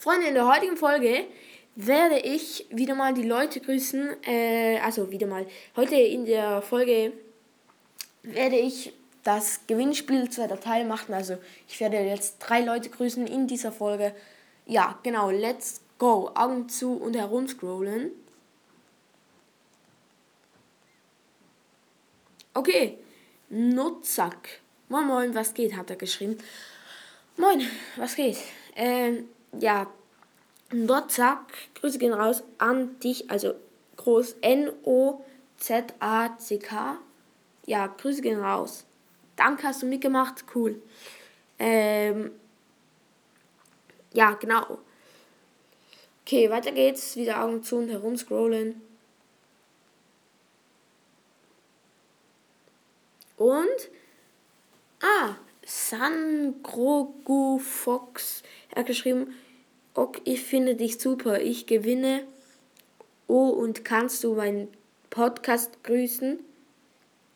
Freunde, in der heutigen Folge werde ich wieder mal die Leute grüßen. Äh, also wieder mal. Heute in der Folge werde ich das Gewinnspiel zweiter Teil machen. Also ich werde jetzt drei Leute grüßen in dieser Folge. Ja, genau. Let's go. Augen zu und herumscrollen. Okay. Nutzsack. Moin Moin, was geht, hat er geschrieben. Moin, was geht? Ähm, ja, Nutzsack, Grüße gehen raus an dich, also groß N-O-Z-A-C-K. Ja, Grüße gehen raus. Danke, hast du mitgemacht, cool. Ähm, ja, genau. Okay, weiter geht's. Wieder Augen zu und herumscrollen. Und, ah, San Grogu Fox. Er hat geschrieben, ok, ich finde dich super, ich gewinne. Oh, und kannst du meinen Podcast grüßen?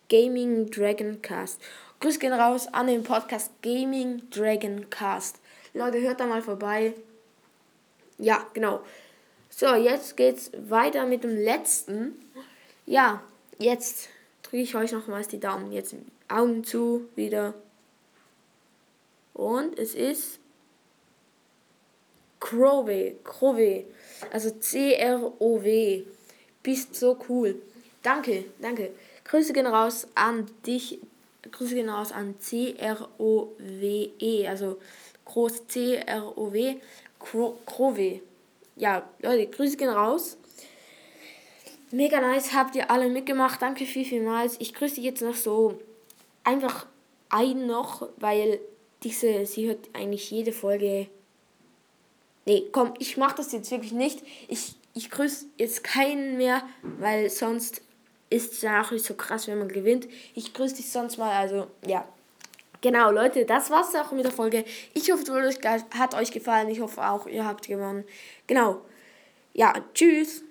Gaming Dragon Cast. Grüß gehen raus an den Podcast Gaming Dragon Cast. Leute, hört da mal vorbei. Ja, genau. So, jetzt geht's weiter mit dem letzten. Ja, jetzt drücke ich euch nochmals die Daumen. Jetzt Augen zu, wieder. Und es ist Crowway, Crowway, also C-R-O-W. Bist so cool. Danke, danke. Grüße gehen raus an dich. Grüße gehen raus an C-R-O-W-E, also groß C-R-O-W, Crowway. Ja, Leute, Grüße gehen raus. Mega nice, habt ihr alle mitgemacht. Danke viel, vielmals. Ich grüße jetzt noch so einfach ein noch, weil diese, sie hört eigentlich jede Folge. Nee, komm, ich mach das jetzt wirklich nicht. Ich, ich grüße jetzt keinen mehr, weil sonst ist es ja auch nicht so krass, wenn man gewinnt. Ich grüße dich sonst mal, also ja. Genau, Leute, das war's auch mit der Folge. Ich hoffe, es hat euch gefallen. Ich hoffe auch, ihr habt gewonnen. Genau. Ja, tschüss.